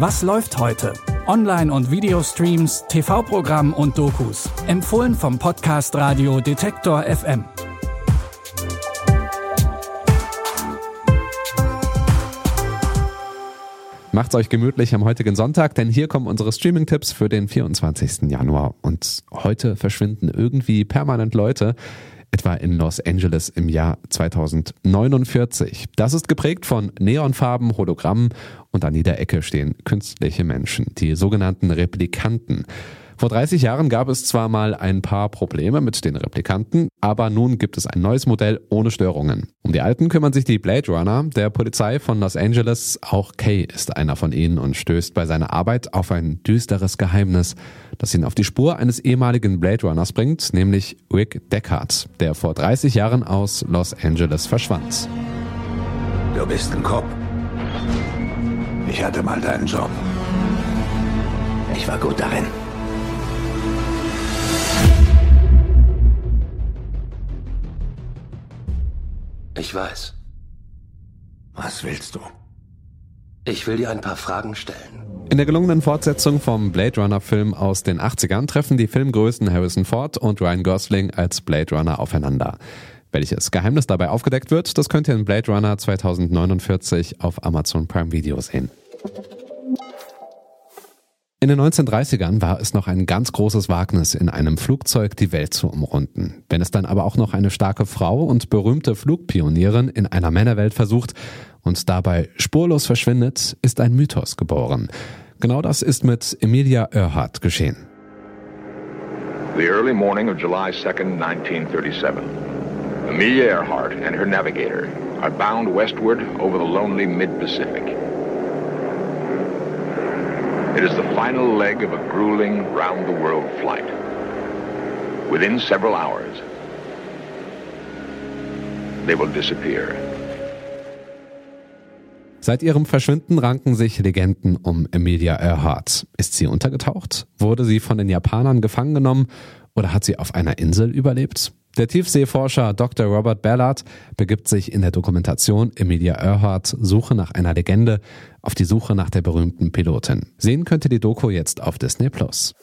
Was läuft heute? Online- und Videostreams, TV-Programm und Dokus. Empfohlen vom Podcast Radio Detektor FM. Macht's euch gemütlich am heutigen Sonntag, denn hier kommen unsere Streaming-Tipps für den 24. Januar. Und heute verschwinden irgendwie permanent Leute etwa in Los Angeles im Jahr 2049. Das ist geprägt von Neonfarben, Hologrammen und an jeder Ecke stehen künstliche Menschen, die sogenannten Replikanten. Vor 30 Jahren gab es zwar mal ein paar Probleme mit den Replikanten, aber nun gibt es ein neues Modell ohne Störungen. Um die alten kümmern sich die Blade Runner der Polizei von Los Angeles. Auch Kay ist einer von ihnen und stößt bei seiner Arbeit auf ein düsteres Geheimnis, das ihn auf die Spur eines ehemaligen Blade Runners bringt, nämlich Rick Deckard, der vor 30 Jahren aus Los Angeles verschwand. Du bist ein Cop. Ich hatte mal deinen Job. Ich war gut darin. Ich weiß. Was willst du? Ich will dir ein paar Fragen stellen. In der gelungenen Fortsetzung vom Blade Runner Film aus den 80ern treffen die Filmgrößen Harrison Ford und Ryan Gosling als Blade Runner aufeinander. Welches Geheimnis dabei aufgedeckt wird, das könnt ihr in Blade Runner 2049 auf Amazon Prime Video sehen. In den 1930ern war es noch ein ganz großes Wagnis, in einem Flugzeug die Welt zu umrunden. Wenn es dann aber auch noch eine starke Frau und berühmte Flugpionierin in einer Männerwelt versucht und dabei spurlos verschwindet, ist ein Mythos geboren. Genau das ist mit Emilia Earhart geschehen. The early morning of July 2nd, 1937. Amelia Earhart and her navigator are bound westward over the lonely mid-Pacific. It is the final leg of a grueling round-the-world flight. Within several hours, they will disappear. Seit ihrem Verschwinden ranken sich Legenden um Emilia Earhart. Ist sie untergetaucht? Wurde sie von den Japanern gefangen genommen? Oder hat sie auf einer Insel überlebt? Der Tiefseeforscher Dr. Robert Ballard begibt sich in der Dokumentation Emilia Earhart Suche nach einer Legende auf die Suche nach der berühmten Pilotin. Sehen könnt ihr die Doku jetzt auf Disney Plus.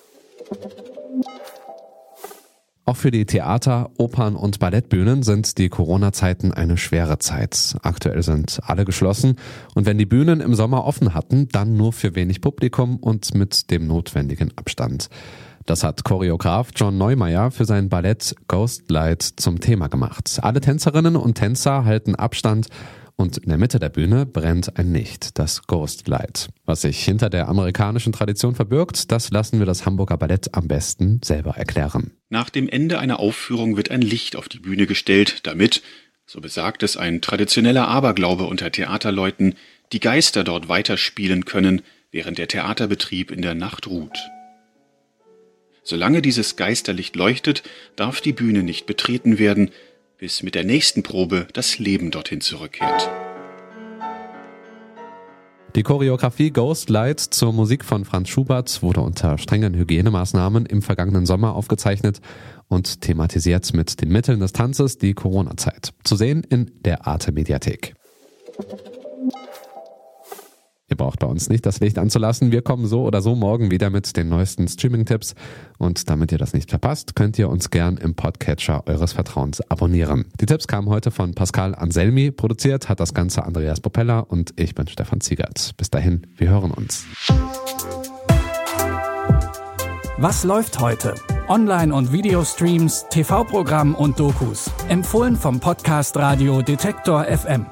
Auch für die Theater, Opern und Ballettbühnen sind die Corona-Zeiten eine schwere Zeit. Aktuell sind alle geschlossen und wenn die Bühnen im Sommer offen hatten, dann nur für wenig Publikum und mit dem notwendigen Abstand. Das hat Choreograf John Neumeier für sein Ballett Ghost Light zum Thema gemacht. Alle Tänzerinnen und Tänzer halten Abstand und in der Mitte der Bühne brennt ein Licht, das Ghost Light. Was sich hinter der amerikanischen Tradition verbirgt, das lassen wir das Hamburger Ballett am besten selber erklären. Nach dem Ende einer Aufführung wird ein Licht auf die Bühne gestellt, damit, so besagt es ein traditioneller Aberglaube unter Theaterleuten, die Geister dort weiterspielen können, während der Theaterbetrieb in der Nacht ruht. Solange dieses Geisterlicht leuchtet, darf die Bühne nicht betreten werden, bis mit der nächsten Probe das Leben dorthin zurückkehrt. Die Choreografie Ghost Light zur Musik von Franz Schubert wurde unter strengen Hygienemaßnahmen im vergangenen Sommer aufgezeichnet und thematisiert mit den Mitteln des Tanzes die Corona-Zeit. Zu sehen in der Arte Mediathek. Ihr braucht bei uns nicht das Licht anzulassen. Wir kommen so oder so morgen wieder mit den neuesten Streaming-Tipps. Und damit ihr das nicht verpasst, könnt ihr uns gern im Podcatcher eures Vertrauens abonnieren. Die Tipps kamen heute von Pascal Anselmi. Produziert hat das Ganze Andreas Popella und ich bin Stefan Ziegert. Bis dahin, wir hören uns. Was läuft heute? Online- und Videostreams, TV-Programm und Dokus. Empfohlen vom Podcast Radio Detektor FM.